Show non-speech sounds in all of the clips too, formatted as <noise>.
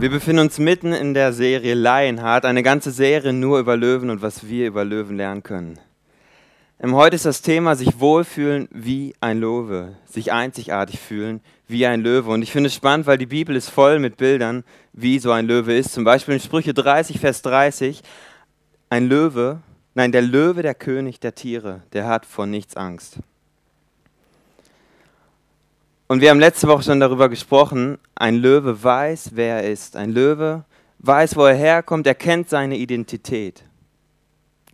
Wir befinden uns mitten in der Serie Lionheart, eine ganze Serie nur über Löwen und was wir über Löwen lernen können. Heute ist das Thema sich wohlfühlen wie ein Löwe, sich einzigartig fühlen wie ein Löwe. Und ich finde es spannend, weil die Bibel ist voll mit Bildern, wie so ein Löwe ist. Zum Beispiel in Sprüche 30, Vers 30, ein Löwe, nein, der Löwe, der König der Tiere, der hat vor nichts Angst. Und wir haben letzte Woche schon darüber gesprochen, ein Löwe weiß, wer er ist. Ein Löwe weiß, wo er herkommt, er kennt seine Identität.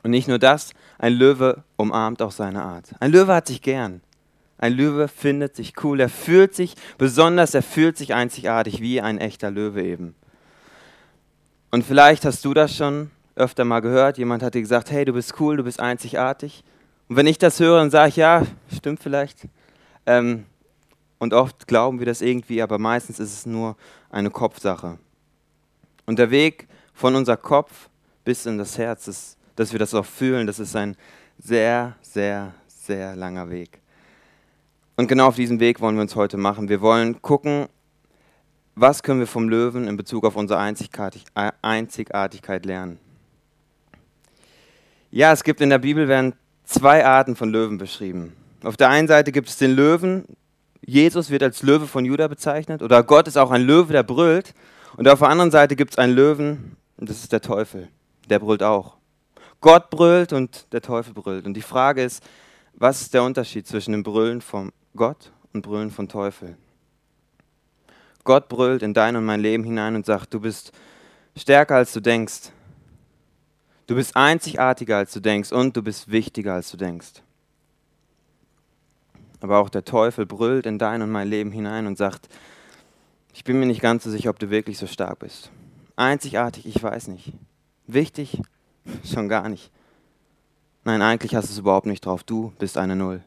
Und nicht nur das, ein Löwe umarmt auch seine Art. Ein Löwe hat sich gern. Ein Löwe findet sich cool, er fühlt sich besonders, er fühlt sich einzigartig wie ein echter Löwe eben. Und vielleicht hast du das schon öfter mal gehört, jemand hat dir gesagt, hey, du bist cool, du bist einzigartig. Und wenn ich das höre, dann sage ich, ja, stimmt vielleicht. Ähm, und oft glauben wir das irgendwie, aber meistens ist es nur eine Kopfsache. Und der Weg von unser Kopf bis in das Herz, ist, dass wir das auch fühlen, das ist ein sehr, sehr, sehr langer Weg. Und genau auf diesem Weg wollen wir uns heute machen. Wir wollen gucken, was können wir vom Löwen in Bezug auf unsere Einzigartigkeit lernen. Ja, es gibt in der Bibel werden zwei Arten von Löwen beschrieben. Auf der einen Seite gibt es den Löwen, Jesus wird als Löwe von Juda bezeichnet oder Gott ist auch ein Löwe, der brüllt. Und auf der anderen Seite gibt es einen Löwen und das ist der Teufel, der brüllt auch. Gott brüllt und der Teufel brüllt. Und die Frage ist, was ist der Unterschied zwischen dem Brüllen von Gott und Brüllen von Teufel? Gott brüllt in dein und mein Leben hinein und sagt, du bist stärker als du denkst. Du bist einzigartiger als du denkst und du bist wichtiger als du denkst. Aber auch der Teufel brüllt in dein und mein Leben hinein und sagt, ich bin mir nicht ganz so sicher, ob du wirklich so stark bist. Einzigartig, ich weiß nicht. Wichtig, <laughs> schon gar nicht. Nein, eigentlich hast du es überhaupt nicht drauf. Du bist eine Null.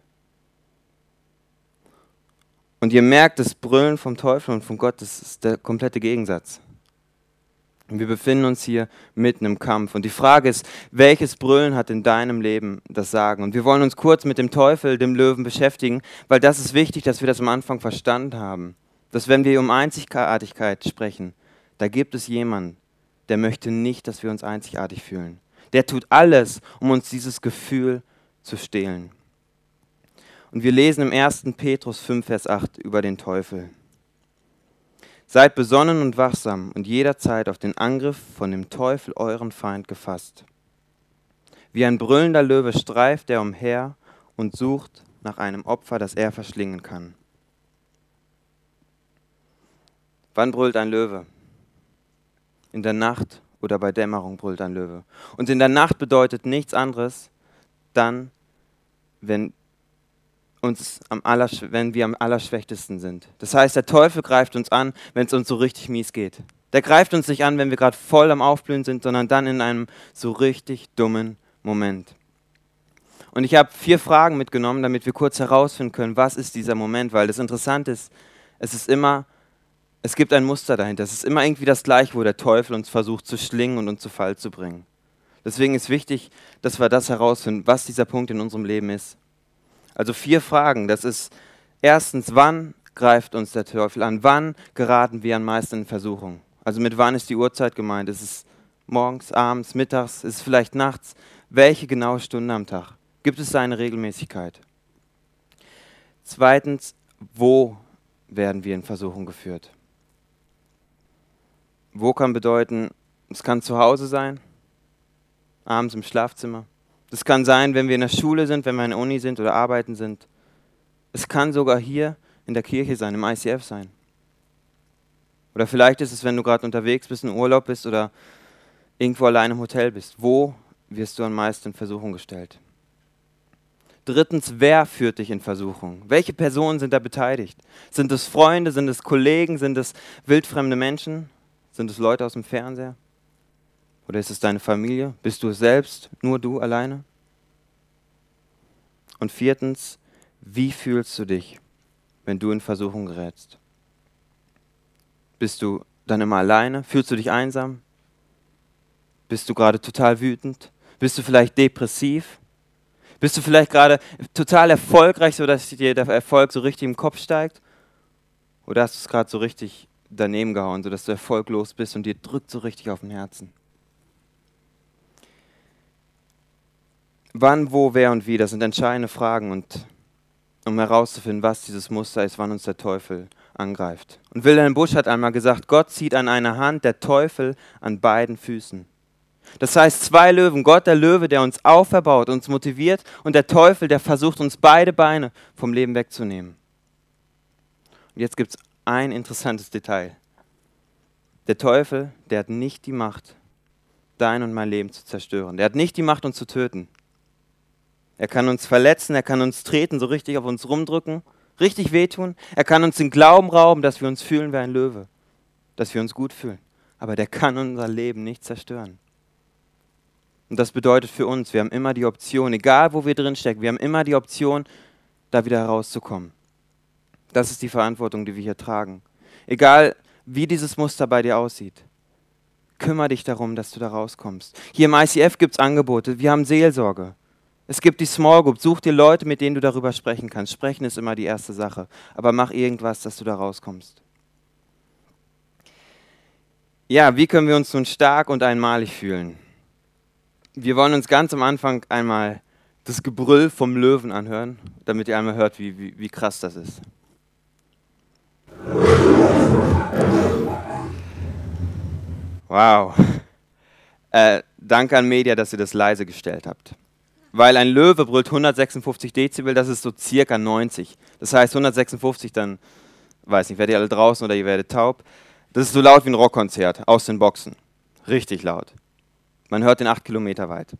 Und ihr merkt, das Brüllen vom Teufel und von Gott, das ist der komplette Gegensatz. Und wir befinden uns hier mitten im Kampf. Und die Frage ist, welches Brüllen hat in deinem Leben das Sagen? Und wir wollen uns kurz mit dem Teufel, dem Löwen beschäftigen, weil das ist wichtig, dass wir das am Anfang verstanden haben. Dass wenn wir um Einzigartigkeit sprechen, da gibt es jemanden, der möchte nicht, dass wir uns einzigartig fühlen. Der tut alles, um uns dieses Gefühl zu stehlen. Und wir lesen im 1. Petrus 5, Vers 8 über den Teufel. Seid besonnen und wachsam und jederzeit auf den Angriff von dem Teufel, euren Feind, gefasst. Wie ein brüllender Löwe streift er umher und sucht nach einem Opfer, das er verschlingen kann. Wann brüllt ein Löwe? In der Nacht oder bei Dämmerung brüllt ein Löwe. Und in der Nacht bedeutet nichts anderes dann, wenn uns am wenn wir am allerschwächtesten sind. Das heißt, der Teufel greift uns an, wenn es uns so richtig mies geht. Der greift uns nicht an, wenn wir gerade voll am Aufblühen sind, sondern dann in einem so richtig dummen Moment. Und ich habe vier Fragen mitgenommen, damit wir kurz herausfinden können, was ist dieser Moment, weil das Interessante ist, es ist immer, es gibt ein Muster dahinter. Es ist immer irgendwie das Gleiche, wo der Teufel uns versucht zu schlingen und uns zu Fall zu bringen. Deswegen ist wichtig, dass wir das herausfinden, was dieser Punkt in unserem Leben ist. Also vier Fragen. Das ist erstens, wann greift uns der Teufel an? Wann geraten wir am meisten in Versuchung? Also mit wann ist die Uhrzeit gemeint? Ist es morgens, abends, mittags? Ist es vielleicht nachts? Welche genaue Stunde am Tag? Gibt es eine Regelmäßigkeit? Zweitens, wo werden wir in Versuchung geführt? Wo kann bedeuten, es kann zu Hause sein, abends im Schlafzimmer, das kann sein, wenn wir in der Schule sind, wenn wir in der Uni sind oder arbeiten sind. Es kann sogar hier in der Kirche sein, im ICF sein. Oder vielleicht ist es, wenn du gerade unterwegs bist, in Urlaub bist oder irgendwo allein im Hotel bist. Wo wirst du am meisten in Versuchung gestellt? Drittens, wer führt dich in Versuchung? Welche Personen sind da beteiligt? Sind es Freunde, sind es Kollegen, sind es wildfremde Menschen? Sind es Leute aus dem Fernseher? Oder ist es deine Familie? Bist du es selbst, nur du alleine? Und viertens, wie fühlst du dich, wenn du in Versuchung gerätst? Bist du dann immer alleine? Fühlst du dich einsam? Bist du gerade total wütend? Bist du vielleicht depressiv? Bist du vielleicht gerade total erfolgreich, sodass dir der Erfolg so richtig im Kopf steigt? Oder hast du es gerade so richtig daneben gehauen, sodass du erfolglos bist und dir drückt so richtig auf den Herzen. Wann, wo, wer und wie, das sind entscheidende Fragen und um herauszufinden, was dieses Muster ist, wann uns der Teufel angreift. Und Wilhelm Busch hat einmal gesagt, Gott zieht an einer Hand, der Teufel an beiden Füßen. Das heißt, zwei Löwen, Gott der Löwe, der uns auferbaut, uns motiviert und der Teufel, der versucht, uns beide Beine vom Leben wegzunehmen. Und jetzt gibt es ein interessantes Detail. Der Teufel, der hat nicht die Macht, dein und mein Leben zu zerstören. Der hat nicht die Macht, uns zu töten. Er kann uns verletzen, er kann uns treten, so richtig auf uns rumdrücken, richtig wehtun. Er kann uns den Glauben rauben, dass wir uns fühlen wie ein Löwe, dass wir uns gut fühlen. Aber der kann unser Leben nicht zerstören. Und das bedeutet für uns, wir haben immer die Option, egal wo wir drin stecken, wir haben immer die Option, da wieder herauszukommen. Das ist die Verantwortung, die wir hier tragen. Egal wie dieses Muster bei dir aussieht, kümmere dich darum, dass du da rauskommst. Hier im ICF gibt es Angebote, wir haben Seelsorge. Es gibt die Small Group. Such dir Leute, mit denen du darüber sprechen kannst. Sprechen ist immer die erste Sache. Aber mach irgendwas, dass du da rauskommst. Ja, wie können wir uns nun stark und einmalig fühlen? Wir wollen uns ganz am Anfang einmal das Gebrüll vom Löwen anhören, damit ihr einmal hört, wie, wie, wie krass das ist. Wow. Äh, danke an Media, dass ihr das leise gestellt habt weil ein Löwe brüllt 156 Dezibel, das ist so circa 90. Das heißt 156, dann, weiß nicht, werdet ihr alle draußen oder ihr werdet taub. Das ist so laut wie ein Rockkonzert aus den Boxen. Richtig laut. Man hört den acht Kilometer weit.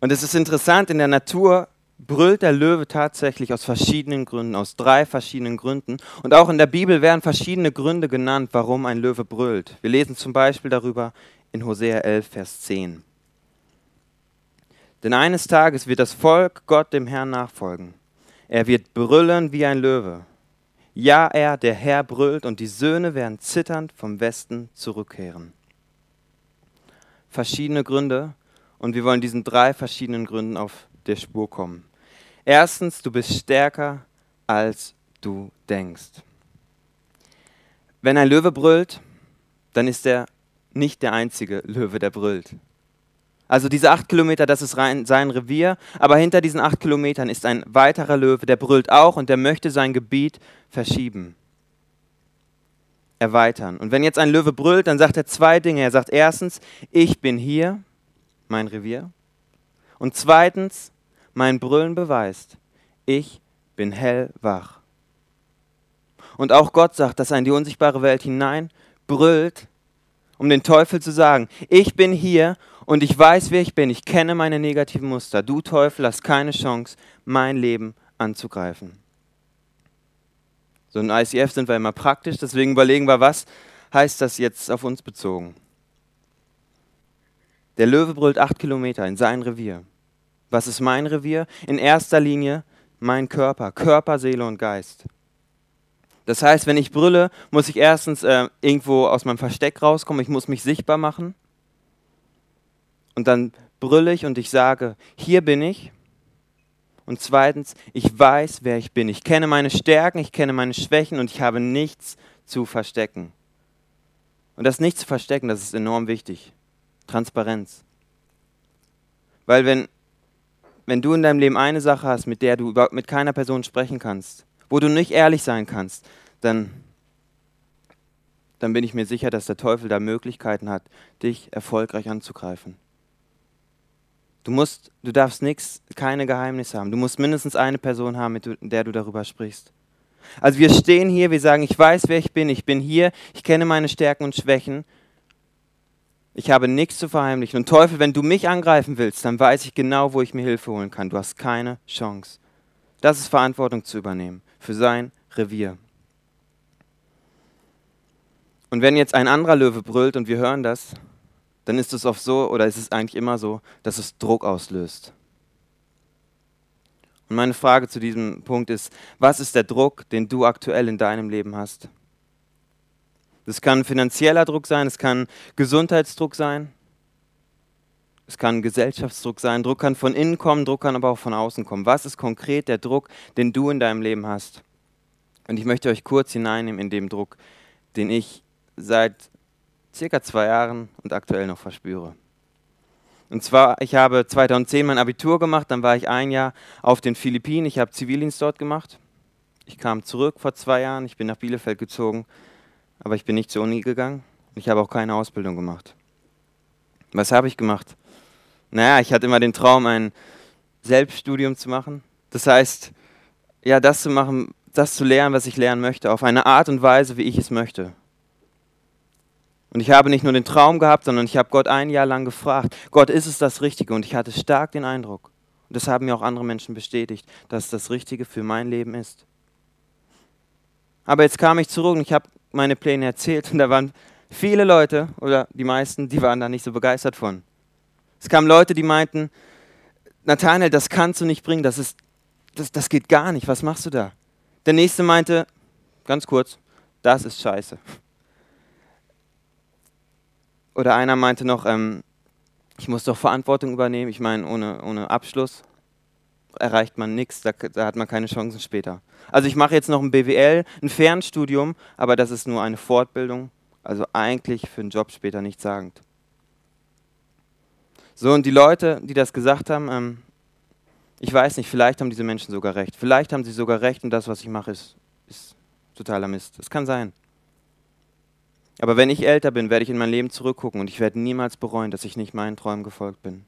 Und es ist interessant, in der Natur brüllt der Löwe tatsächlich aus verschiedenen Gründen, aus drei verschiedenen Gründen. Und auch in der Bibel werden verschiedene Gründe genannt, warum ein Löwe brüllt. Wir lesen zum Beispiel darüber in Hosea 11, Vers 10. Denn eines Tages wird das Volk Gott dem Herrn nachfolgen. Er wird brüllen wie ein Löwe. Ja, er, der Herr, brüllt und die Söhne werden zitternd vom Westen zurückkehren. Verschiedene Gründe und wir wollen diesen drei verschiedenen Gründen auf der Spur kommen. Erstens, du bist stärker, als du denkst. Wenn ein Löwe brüllt, dann ist er nicht der einzige Löwe, der brüllt. Also diese acht Kilometer, das ist rein sein Revier, aber hinter diesen acht Kilometern ist ein weiterer Löwe, der brüllt auch und der möchte sein Gebiet verschieben, erweitern. Und wenn jetzt ein Löwe brüllt, dann sagt er zwei Dinge. Er sagt erstens, ich bin hier, mein Revier. Und zweitens, mein Brüllen beweist, ich bin hellwach. Und auch Gott sagt, dass er in die unsichtbare Welt hinein brüllt, um den Teufel zu sagen, ich bin hier und ich weiß, wer ich bin. Ich kenne meine negativen Muster. Du Teufel hast keine Chance, mein Leben anzugreifen. So in ICF sind wir immer praktisch, deswegen überlegen wir, was heißt das jetzt auf uns bezogen. Der Löwe brüllt acht Kilometer in sein Revier. Was ist mein Revier? In erster Linie mein Körper, Körper, Seele und Geist. Das heißt, wenn ich brülle, muss ich erstens äh, irgendwo aus meinem Versteck rauskommen, ich muss mich sichtbar machen. Und dann brülle ich und ich sage, hier bin ich. Und zweitens, ich weiß, wer ich bin. Ich kenne meine Stärken, ich kenne meine Schwächen und ich habe nichts zu verstecken. Und das nicht zu verstecken, das ist enorm wichtig. Transparenz. Weil wenn, wenn du in deinem Leben eine Sache hast, mit der du mit keiner Person sprechen kannst, wo du nicht ehrlich sein kannst, dann, dann bin ich mir sicher, dass der Teufel da Möglichkeiten hat, dich erfolgreich anzugreifen. Du musst, du darfst nichts, keine Geheimnisse haben. Du musst mindestens eine Person haben, mit der du darüber sprichst. Also wir stehen hier, wir sagen, ich weiß, wer ich bin, ich bin hier, ich kenne meine Stärken und Schwächen. Ich habe nichts zu verheimlichen. Und Teufel, wenn du mich angreifen willst, dann weiß ich genau, wo ich mir Hilfe holen kann. Du hast keine Chance. Das ist Verantwortung zu übernehmen für sein Revier. Und wenn jetzt ein anderer Löwe brüllt und wir hören das, dann ist es oft so, oder ist es eigentlich immer so, dass es Druck auslöst. Und meine Frage zu diesem Punkt ist, was ist der Druck, den du aktuell in deinem Leben hast? Das kann finanzieller Druck sein, es kann Gesundheitsdruck sein, es kann Gesellschaftsdruck sein, Druck kann von innen kommen, Druck kann aber auch von außen kommen. Was ist konkret der Druck, den du in deinem Leben hast? Und ich möchte euch kurz hineinnehmen in den Druck, den ich seit circa zwei Jahren und aktuell noch verspüre. Und zwar, ich habe 2010 mein Abitur gemacht, dann war ich ein Jahr auf den Philippinen, ich habe Zivildienst dort gemacht. Ich kam zurück vor zwei Jahren, ich bin nach Bielefeld gezogen, aber ich bin nicht zur Uni gegangen. Ich habe auch keine Ausbildung gemacht. Was habe ich gemacht? Naja, ich hatte immer den Traum, ein Selbststudium zu machen. Das heißt, ja, das zu machen, das zu lernen, was ich lernen möchte, auf eine Art und Weise, wie ich es möchte. Und ich habe nicht nur den Traum gehabt, sondern ich habe Gott ein Jahr lang gefragt, Gott, ist es das Richtige? Und ich hatte stark den Eindruck, und das haben mir auch andere Menschen bestätigt, dass es das Richtige für mein Leben ist. Aber jetzt kam ich zurück und ich habe meine Pläne erzählt und da waren viele Leute, oder die meisten, die waren da nicht so begeistert von. Es kamen Leute, die meinten, Nathanael, das kannst du nicht bringen, das, ist, das, das geht gar nicht, was machst du da? Der nächste meinte, ganz kurz, das ist scheiße. Oder einer meinte noch, ähm, ich muss doch Verantwortung übernehmen. Ich meine, ohne, ohne Abschluss erreicht man nichts, da, da, hat man keine Chancen später. Also ich mache jetzt noch ein BWL, ein Fernstudium, aber das ist nur eine Fortbildung, also eigentlich für einen Job später nichts sagend. So, und die Leute, die das gesagt haben, ähm, ich weiß nicht, vielleicht haben diese Menschen sogar recht. Vielleicht haben sie sogar recht und das, was ich mache, ist, ist totaler Mist. Das kann sein. Aber wenn ich älter bin, werde ich in mein Leben zurückgucken und ich werde niemals bereuen, dass ich nicht meinen Träumen gefolgt bin.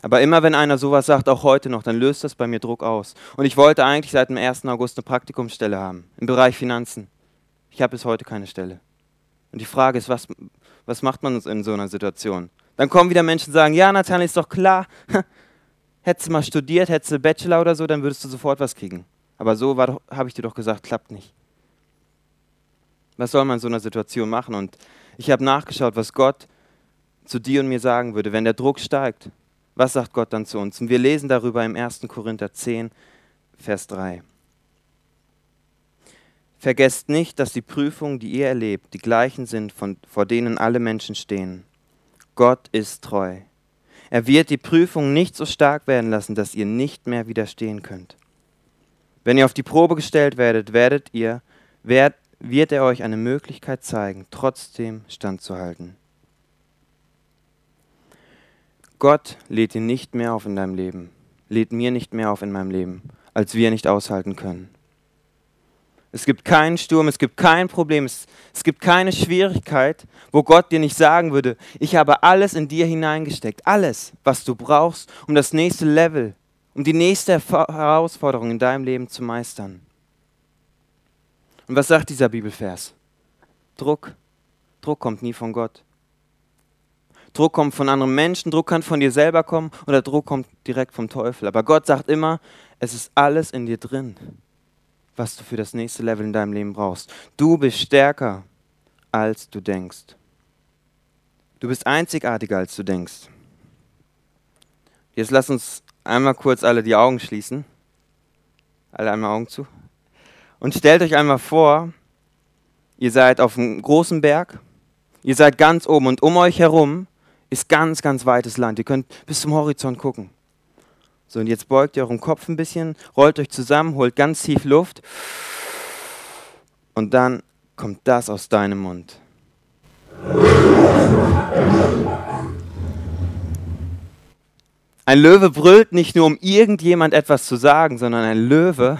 Aber immer wenn einer sowas sagt, auch heute noch, dann löst das bei mir Druck aus. Und ich wollte eigentlich seit dem 1. August eine Praktikumsstelle haben im Bereich Finanzen. Ich habe bis heute keine Stelle. Und die Frage ist, was, was macht man in so einer Situation? Dann kommen wieder Menschen und sagen, ja, Nathan, ist doch klar, <laughs> hättest du mal studiert, hättest du Bachelor oder so, dann würdest du sofort was kriegen. Aber so habe ich dir doch gesagt, klappt nicht. Was soll man in so einer Situation machen? Und ich habe nachgeschaut, was Gott zu dir und mir sagen würde, wenn der Druck steigt. Was sagt Gott dann zu uns? Und wir lesen darüber im 1. Korinther 10, Vers 3. Vergesst nicht, dass die Prüfungen, die ihr erlebt, die gleichen sind, von, vor denen alle Menschen stehen. Gott ist treu. Er wird die Prüfung nicht so stark werden lassen, dass ihr nicht mehr widerstehen könnt. Wenn ihr auf die Probe gestellt werdet, werdet ihr, werd, wird er euch eine Möglichkeit zeigen, trotzdem standzuhalten. Gott lädt ihn nicht mehr auf in deinem Leben, lädt mir nicht mehr auf in meinem Leben, als wir nicht aushalten können. Es gibt keinen Sturm, es gibt kein Problem, es, es, gibt keine Schwierigkeit, wo Gott dir nicht sagen würde, ich habe alles in dir hineingesteckt, alles, was du brauchst, um das nächste Level, um die nächste Herausforderung in deinem Leben zu meistern. Und was sagt dieser Bibelvers? Druck. Druck kommt nie von Gott. Druck kommt von anderen Menschen, Druck kann von dir selber kommen oder Druck kommt direkt vom Teufel. Aber Gott sagt immer, es ist alles in dir drin, was du für das nächste Level in deinem Leben brauchst. Du bist stärker, als du denkst. Du bist einzigartiger, als du denkst. Jetzt lass uns einmal kurz alle die Augen schließen. Alle einmal Augen zu. Und stellt euch einmal vor, ihr seid auf einem großen Berg, ihr seid ganz oben und um euch herum ist ganz, ganz weites Land. Ihr könnt bis zum Horizont gucken. So, und jetzt beugt ihr euren Kopf ein bisschen, rollt euch zusammen, holt ganz tief Luft und dann kommt das aus deinem Mund. Ein Löwe brüllt nicht nur, um irgendjemand etwas zu sagen, sondern ein Löwe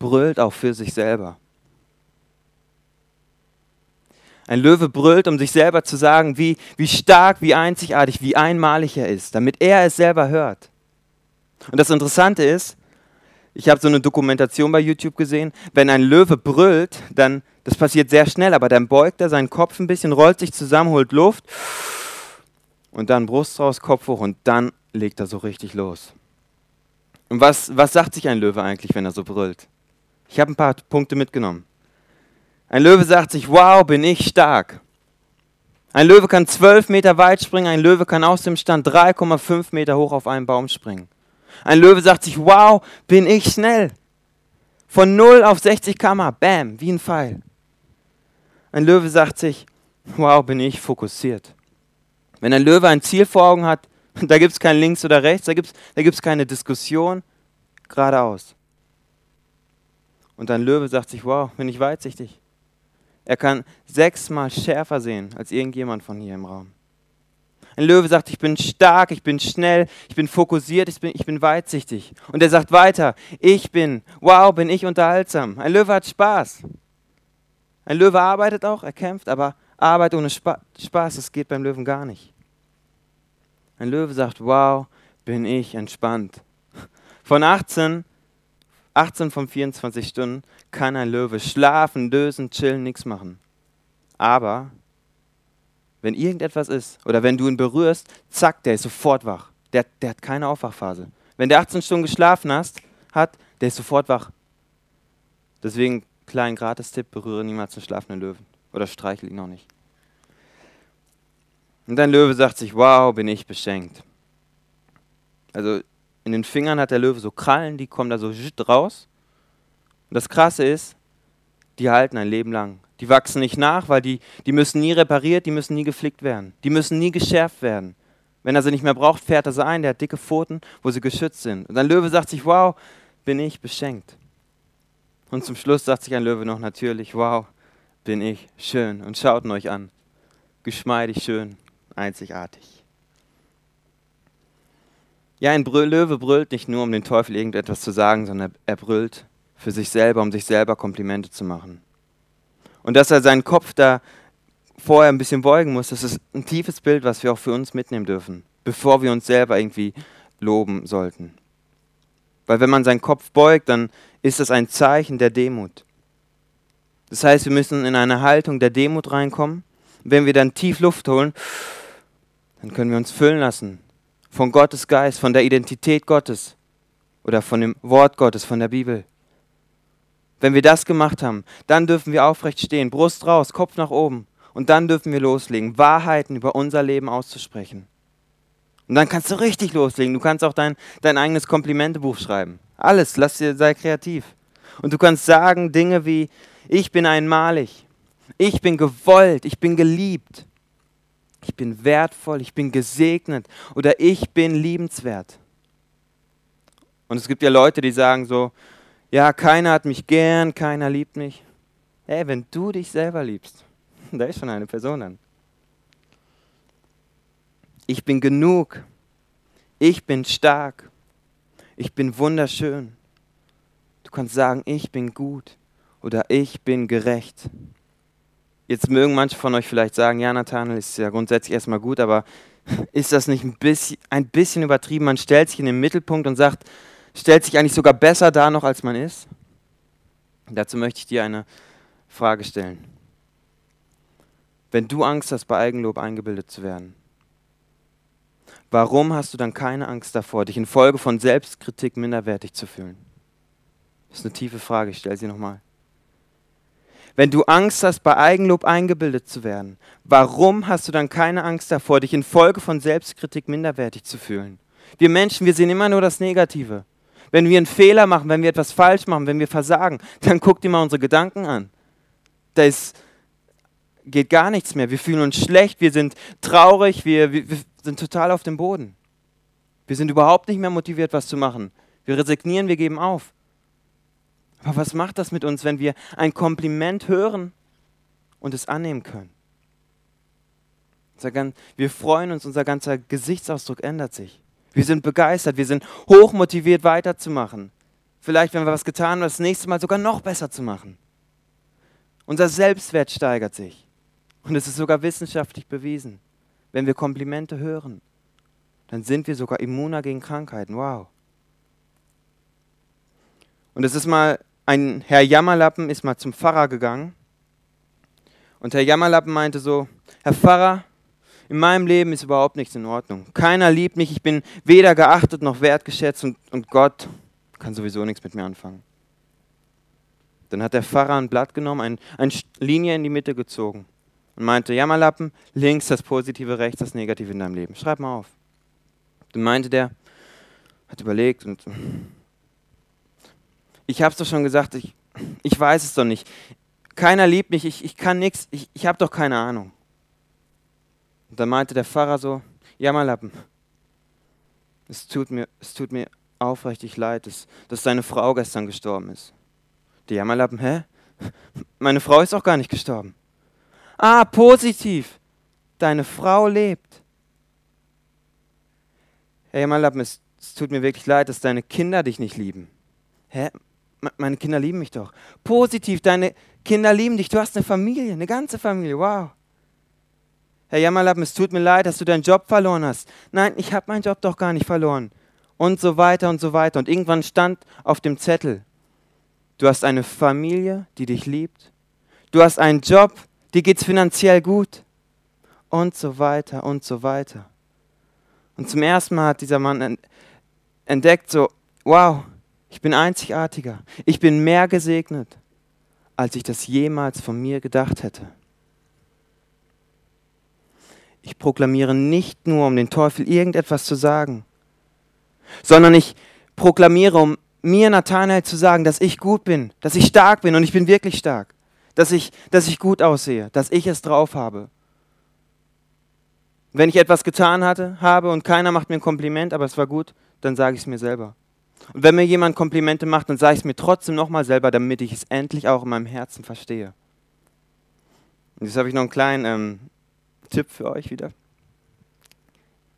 brüllt auch für sich selber. Ein Löwe brüllt, um sich selber zu sagen, wie, wie stark, wie einzigartig, wie einmalig er ist, damit er es selber hört. Und das Interessante ist, ich habe so eine Dokumentation bei YouTube gesehen, wenn ein Löwe brüllt, dann, das passiert sehr schnell, aber dann beugt er seinen Kopf ein bisschen, rollt sich zusammen, holt Luft und dann Brust raus, Kopf hoch und dann legt er so richtig los. Und was, was sagt sich ein Löwe eigentlich, wenn er so brüllt? Ich habe ein paar Punkte mitgenommen. Ein Löwe sagt sich, wow, bin ich stark. Ein Löwe kann zwölf Meter weit springen, ein Löwe kann aus dem Stand 3,5 Meter hoch auf einen Baum springen. Ein Löwe sagt sich, wow, bin ich schnell. Von 0 auf 60 km, bam, wie ein Pfeil. Ein Löwe sagt sich, wow, bin ich fokussiert. Wenn ein Löwe ein Ziel vor Augen hat, <laughs> da gibt es kein Links oder Rechts, da gibt es da gibt's keine Diskussion, geradeaus. Und ein Löwe sagt sich, wow, bin ich weitsichtig. Er kann sechsmal schärfer sehen als irgendjemand von hier im Raum. Ein Löwe sagt, ich bin stark, ich bin schnell, ich bin fokussiert, ich bin, ich bin weitsichtig. Und er sagt weiter, ich bin, wow, bin ich unterhaltsam. Ein Löwe hat Spaß. Ein Löwe arbeitet auch, er kämpft, aber Arbeit ohne Spaß, das geht beim Löwen gar nicht. Ein Löwe sagt, wow, bin ich entspannt. Von 18, 18 von 24 Stunden kann ein Löwe schlafen, dösen, chillen, nichts machen. Aber wenn irgendetwas ist oder wenn du ihn berührst, zack, der ist sofort wach. Der, der hat keine Aufwachphase. Wenn der 18 Stunden geschlafen hast, hat, der ist sofort wach. Deswegen, kleinen Gratistipp, berühre niemals einen schlafenden Löwen. Oder streichel ihn auch nicht. Und dein Löwe sagt sich, wow, bin ich beschenkt. Also in den Fingern hat der Löwe so Krallen, die kommen da so raus. Und das Krasse ist, die halten ein Leben lang. Die wachsen nicht nach, weil die, die müssen nie repariert, die müssen nie geflickt werden. Die müssen nie geschärft werden. Wenn er sie nicht mehr braucht, fährt er sie ein, der hat dicke Pfoten, wo sie geschützt sind. Und ein Löwe sagt sich, wow, bin ich beschenkt. Und zum Schluss sagt sich ein Löwe noch natürlich, wow, bin ich schön. Und schaut ihn euch an. Geschmeidig schön, einzigartig. Ja, ein Löwe brüllt nicht nur, um den Teufel irgendetwas zu sagen, sondern er brüllt für sich selber, um sich selber Komplimente zu machen. Und dass er seinen Kopf da vorher ein bisschen beugen muss, das ist ein tiefes Bild, was wir auch für uns mitnehmen dürfen, bevor wir uns selber irgendwie loben sollten. Weil wenn man seinen Kopf beugt, dann ist das ein Zeichen der Demut. Das heißt, wir müssen in eine Haltung der Demut reinkommen. Wenn wir dann tief Luft holen, dann können wir uns füllen lassen von Gottes Geist, von der Identität Gottes oder von dem Wort Gottes, von der Bibel. Wenn wir das gemacht haben, dann dürfen wir aufrecht stehen, Brust raus, Kopf nach oben. Und dann dürfen wir loslegen, Wahrheiten über unser Leben auszusprechen. Und dann kannst du richtig loslegen. Du kannst auch dein, dein eigenes Komplimentebuch schreiben. Alles, lass dir, sei kreativ. Und du kannst sagen Dinge wie, ich bin einmalig, ich bin gewollt, ich bin geliebt, ich bin wertvoll, ich bin gesegnet oder ich bin liebenswert. Und es gibt ja Leute, die sagen so, ja, keiner hat mich gern, keiner liebt mich. Hey, wenn du dich selber liebst, <laughs> da ist schon eine Person an. Ich bin genug. Ich bin stark. Ich bin wunderschön. Du kannst sagen, ich bin gut oder ich bin gerecht. Jetzt mögen manche von euch vielleicht sagen, ja, Nathanael ist ja grundsätzlich erstmal gut, aber <laughs> ist das nicht ein bisschen, ein bisschen übertrieben? Man stellt sich in den Mittelpunkt und sagt, stellt sich eigentlich sogar besser dar noch, als man ist? Dazu möchte ich dir eine Frage stellen. Wenn du Angst hast, bei Eigenlob eingebildet zu werden, warum hast du dann keine Angst davor, dich infolge von Selbstkritik minderwertig zu fühlen? Das ist eine tiefe Frage, ich stelle sie nochmal. Wenn du Angst hast, bei Eigenlob eingebildet zu werden, warum hast du dann keine Angst davor, dich infolge von Selbstkritik minderwertig zu fühlen? Wir Menschen, wir sehen immer nur das Negative. Wenn wir einen Fehler machen, wenn wir etwas falsch machen, wenn wir versagen, dann guck dir mal unsere Gedanken an. Da ist, geht gar nichts mehr. Wir fühlen uns schlecht, wir sind traurig, wir, wir, wir sind total auf dem Boden. Wir sind überhaupt nicht mehr motiviert, was zu machen. Wir resignieren, wir geben auf. Aber was macht das mit uns, wenn wir ein hören und es annehmen können? Wir freuen uns, unser ganzer Gesichtsausdruck ändert sich. Wir sind begeistert, wir sind hochmotiviert weiterzumachen. Vielleicht, wenn wir was getan haben, das nächste Mal sogar noch besser zu machen. Unser Selbstwert steigert sich. Und es ist sogar wissenschaftlich bewiesen. Wenn wir Komplimente hören, dann sind wir sogar immuner gegen Krankheiten. Wow. Und es ist mal, ein Herr Jammerlappen ist mal zum Pfarrer gegangen. Und Herr Jammerlappen meinte so, Herr Pfarrer, in meinem Leben ist überhaupt nichts in Ordnung. Keiner liebt mich, ich bin weder geachtet noch wertgeschätzt und, und Gott kann sowieso nichts mit mir anfangen. Dann hat der Pfarrer ein Blatt genommen, ein, eine Linie in die Mitte gezogen und meinte, Jammerlappen, links das Positive, rechts das Negative in deinem Leben. Schreib mal auf. Dann meinte der, hat überlegt und ich habe es doch schon gesagt, ich, ich weiß es doch nicht. Keiner liebt mich, ich, ich kann nichts, ich, ich habe doch keine Ahnung. Und dann meinte der Pfarrer so, Jammerlappen, es tut mir, es tut mir aufrichtig leid, dass, dass deine Frau gestern gestorben ist. Der Jammerlappen, hä? Meine Frau ist auch gar nicht gestorben. Ah, positiv. Deine Frau lebt. Herr Jammerlappen, es, es tut mir wirklich leid, dass deine Kinder dich nicht lieben. Hä? Meine Kinder lieben mich doch. Positiv, deine Kinder lieben dich. Du hast eine Familie, eine ganze Familie. Wow. Herr Jammerlappen, es tut mir leid, dass du deinen Job verloren hast. Nein, ich habe meinen Job doch gar nicht verloren. Und so weiter und so weiter. Und irgendwann stand auf dem Zettel, du hast eine Familie, die dich liebt. Du hast einen Job, dir geht es finanziell gut. Und so weiter und so weiter. Und zum ersten Mal hat dieser Mann entdeckt, so, wow, ich bin einzigartiger. Ich bin mehr gesegnet, als ich das jemals von mir gedacht hätte. Ich proklamiere nicht nur, um den Teufel irgendetwas zu sagen, sondern ich proklamiere, um mir, Nathanael, zu sagen, dass ich gut bin, dass ich stark bin und ich bin wirklich stark, dass ich, dass ich gut aussehe, dass ich es drauf habe. Wenn ich etwas getan hatte, habe und keiner macht mir ein Kompliment, aber es war gut, dann sage ich es mir selber. Und wenn mir jemand Komplimente macht, dann sage ich es mir trotzdem nochmal selber, damit ich es endlich auch in meinem Herzen verstehe. Und jetzt habe ich noch einen kleinen ähm, Tipp für euch wieder.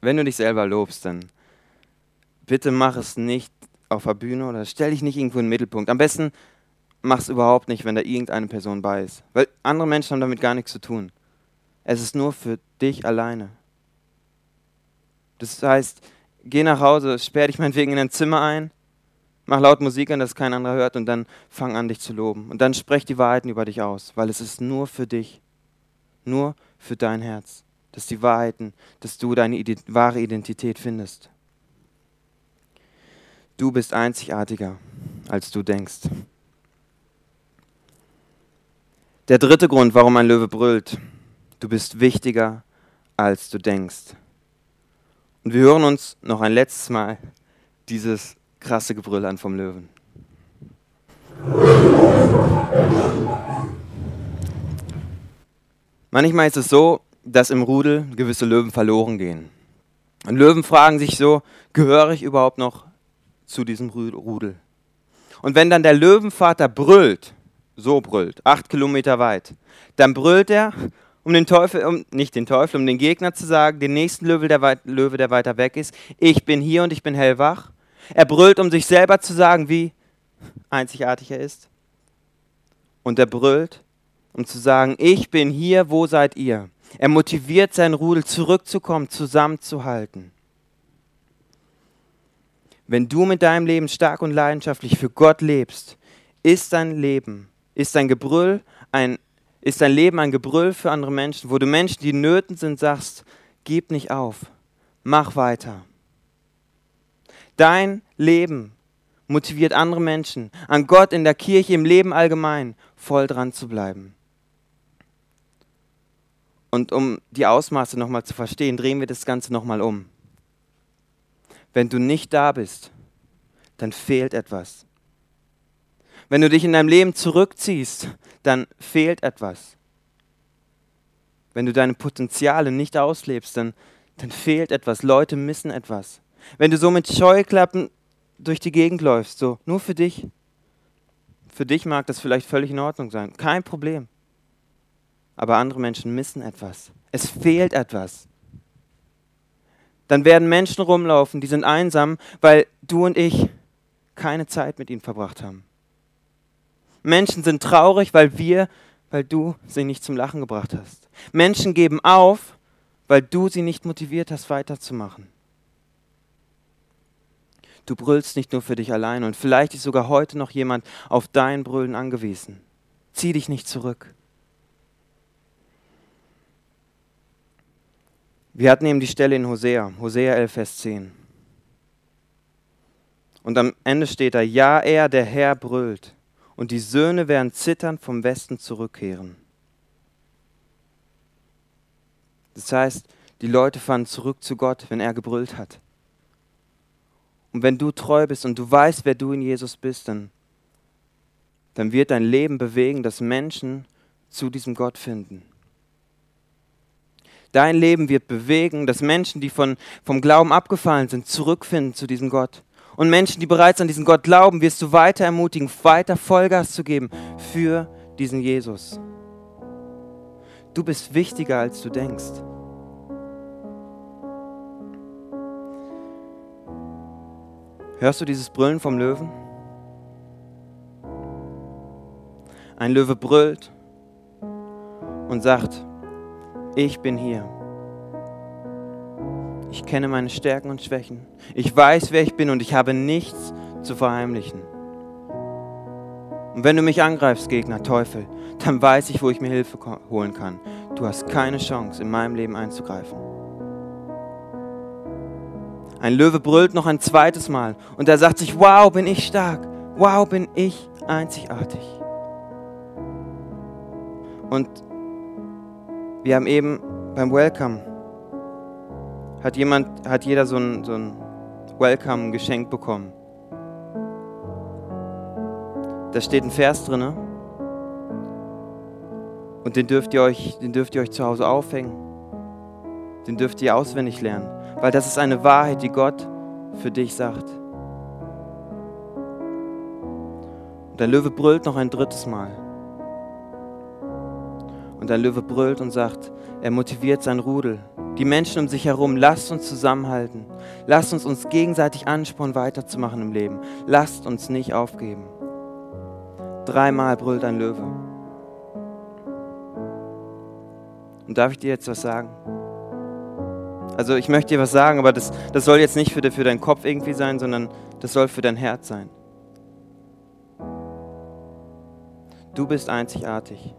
Wenn du dich selber lobst, dann bitte mach es nicht auf der Bühne oder stell dich nicht irgendwo in den Mittelpunkt. Am besten mach es überhaupt nicht, wenn da irgendeine Person bei ist. Weil andere Menschen haben damit gar nichts zu tun. Es ist nur für dich alleine. Das heißt, geh nach Hause, sperr dich <laughs> meinetwegen in ein Zimmer ein, mach laut Musik an, dass kein anderer hört und dann fang an, dich zu loben. Und dann sprech die Wahrheiten über dich aus, weil es ist nur für dich. Nur für dein Herz. Das ist die Wahrheiten, dass du deine Ident wahre Identität findest. Du bist einzigartiger, als du denkst. Der dritte Grund, warum ein Löwe brüllt. Du bist wichtiger, als du denkst. Und wir hören uns noch ein letztes Mal dieses krasse Gebrüll an vom Löwen. Manchmal ist es so, dass im Rudel gewisse Löwen verloren gehen. Und Löwen fragen sich so, gehöre ich überhaupt noch zu diesem Rudel? Und wenn dann der Löwenvater brüllt, so brüllt, acht Kilometer weit, dann brüllt er, um den Teufel, um nicht den Teufel, um den Gegner zu sagen, den nächsten Löwe der, weit, Löwe, der weiter weg ist, ich bin hier und ich bin hellwach. Er brüllt, um sich selber zu sagen, wie einzigartig er ist. Und er brüllt, um zu sagen, ich bin hier, wo seid ihr? Er motiviert sein Rudel zurückzukommen, zusammenzuhalten. Wenn du mit deinem Leben stark und leidenschaftlich für Gott lebst, ist dein Leben, ist dein Gebrüll ein, ist dein Leben ein Gebrüll für andere Menschen, wo du Menschen, die nöten sind, sagst, gib nicht auf, mach weiter. Dein Leben motiviert andere Menschen, an Gott in der Kirche, im Leben allgemein voll dran zu bleiben. Und um die Ausmaße nochmal zu verstehen, drehen wir das Ganze nochmal um. Wenn du nicht da bist, dann fehlt etwas. Wenn du dich in deinem Leben zurückziehst, dann fehlt etwas. Wenn du deine Potenziale nicht auslebst, dann, dann fehlt etwas. Leute missen etwas. Wenn du so mit Scheuklappen durch die Gegend läufst, so nur für dich, für dich mag das vielleicht völlig in Ordnung sein. Kein Problem aber andere Menschen missen etwas. Es fehlt etwas. Dann werden Menschen rumlaufen, die sind einsam, weil du und ich keine Zeit mit ihnen verbracht haben. Menschen sind traurig, weil wir, weil du sie nicht zum Lachen gebracht hast. Menschen geben auf, weil du sie nicht motiviert hast, weiterzumachen. Du brüllst nicht nur für dich allein und vielleicht ist sogar heute noch jemand auf dein Brüllen angewiesen. Zieh dich nicht zurück. Wir hatten eben die Stelle in Hosea, Hosea 11, Vers 10. Und am Ende steht da, ja, er, der Herr, brüllt, und die Söhne werden zitternd vom Westen zurückkehren. Das heißt, die Leute fahren zurück zu Gott, wenn er gebrüllt hat. Und wenn du treu bist und du weißt, wer du in Jesus bist, dann, dann wird dein Leben bewegen, dass Menschen zu diesem Gott finden. Dein Leben wird bewegen, dass Menschen, die von, vom Glauben abgefallen sind, zurückfinden zu diesem Gott. Und Menschen, die bereits an diesen Gott glauben, wirst du weiter ermutigen, weiter Vollgas zu geben für diesen Jesus. Du bist wichtiger, als du denkst. Hörst du dieses Brüllen vom Löwen? Ein Löwe brüllt und sagt, ich bin hier. Ich kenne meine Stärken und Schwächen. Ich weiß, wer ich bin und ich habe nichts zu verheimlichen. Und wenn du mich angreifst, Gegner, Teufel, dann weiß ich, wo ich mir Hilfe holen kann. Du hast keine Chance, in meinem Leben einzugreifen. Ein Löwe brüllt noch ein zweites Mal und er sagt sich, wow, bin ich stark. Wow, bin ich einzigartig. Und wir haben eben beim Welcome hat jemand, hat jeder so ein, so ein Welcome-Geschenk bekommen. Da steht ein Vers drin. Und den dürft, ihr euch, den dürft ihr euch zu Hause aufhängen. Den dürft ihr auswendig lernen. Weil das ist eine Wahrheit, die Gott für dich sagt. Und der Löwe brüllt noch ein drittes Mal. Und der Löwe brüllt und sagt, er motiviert sein Rudel die Menschen um sich herum, lasst uns zusammenhalten. Lasst uns uns gegenseitig anspornen, weiterzumachen im Leben. Lasst uns nicht aufgeben. Dreimal brüllt ein Löwe. Und darf ich dir jetzt was sagen? Also ich möchte dir was sagen, aber das, das soll jetzt nicht für, für deinen Kopf irgendwie sein, sondern das soll für dein Herz sein. Du bist einzigartig.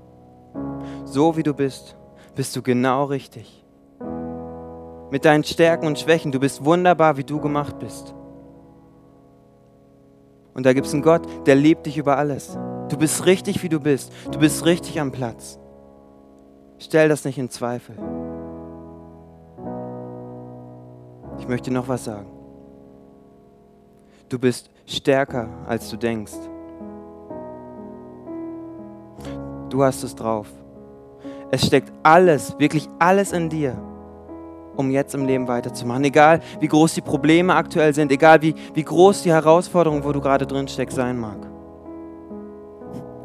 So wie du bist, bist du genau richtig mit deinen Stärken und Schwächen. Du bist wunderbar, wie du gemacht bist. Und da gibt es einen Gott, der liebt dich über alles. Du bist richtig, wie du bist. Du bist richtig am Platz. Stell das nicht in Zweifel. Ich möchte noch was sagen. Du bist stärker, als du denkst. Du hast es drauf. Es steckt alles, wirklich alles in dir um jetzt im Leben weiterzumachen. Egal wie groß die Probleme aktuell sind, egal wie, wie groß die Herausforderung, wo du gerade drin steckst, sein mag.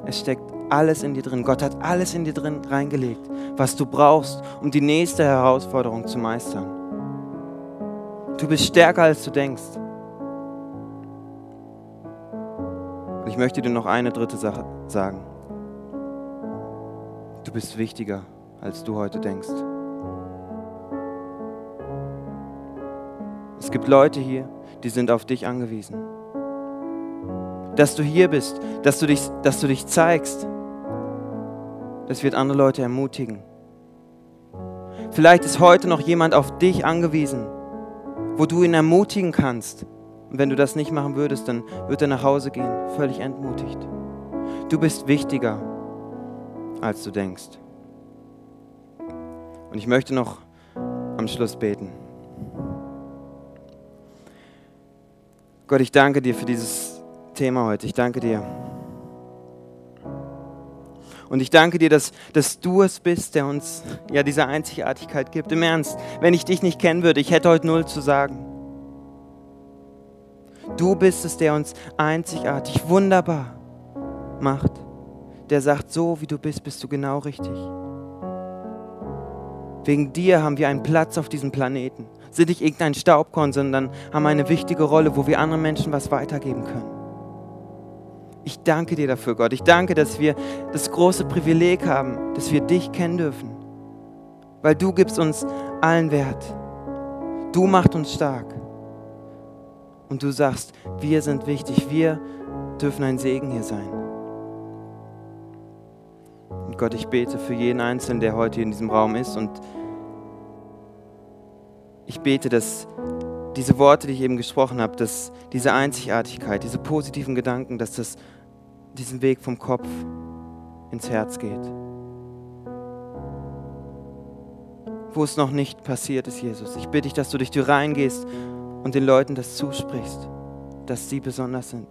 Es steckt alles in dir drin. Gott hat alles in dir drin reingelegt, was du brauchst, um die nächste Herausforderung zu meistern. Du bist stärker, als du denkst. Und ich möchte dir noch eine dritte Sache sagen. Du bist wichtiger, als du heute denkst. Es gibt Leute hier, die sind auf dich angewiesen. Dass du hier bist, dass du dich, dass du dich zeigst, das wird andere Leute ermutigen. Vielleicht ist heute noch jemand auf dich angewiesen, wo du ihn ermutigen kannst. Und wenn du das nicht machen würdest, dann wird er nach Hause gehen, völlig entmutigt. Du bist wichtiger, als du denkst. Und ich möchte noch am Schluss beten. Gott, ich danke dir für dieses Thema heute. Ich danke dir. Und ich danke dir, dass, dass du es bist, der uns ja diese Einzigartigkeit gibt. Im Ernst, wenn ich dich nicht kennen würde, ich hätte heute null zu sagen. Du bist es, der uns einzigartig, wunderbar macht. Der sagt, so wie du bist, bist du genau richtig. Wegen dir haben wir einen Platz auf diesem Planeten sind nicht irgendein Staubkorn, sondern haben eine wichtige Rolle, wo wir anderen Menschen was weitergeben können. Ich danke dir dafür, Gott. Ich danke, dass wir das große Privileg haben, dass wir dich kennen dürfen. Weil du gibst uns allen Wert. Du machst uns stark. Und du sagst, wir sind wichtig, wir dürfen ein Segen hier sein. Und Gott, ich bete für jeden Einzelnen, der heute in diesem Raum ist und ich bete, dass diese Worte, die ich eben gesprochen habe, dass diese Einzigartigkeit, diese positiven Gedanken, dass das diesen Weg vom Kopf ins Herz geht. Wo es noch nicht passiert ist, Jesus. Ich bitte dich, dass du durch die reingehst und den Leuten das zusprichst, dass sie besonders sind.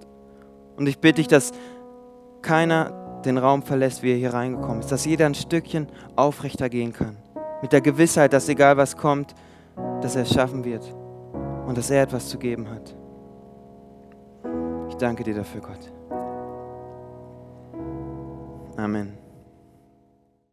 Und ich bitte dich, dass keiner den Raum verlässt, wie er hier reingekommen ist, dass jeder ein Stückchen aufrechter gehen kann. Mit der Gewissheit, dass egal was kommt, dass er es schaffen wird und dass er etwas zu geben hat. Ich danke dir dafür, Gott. Amen.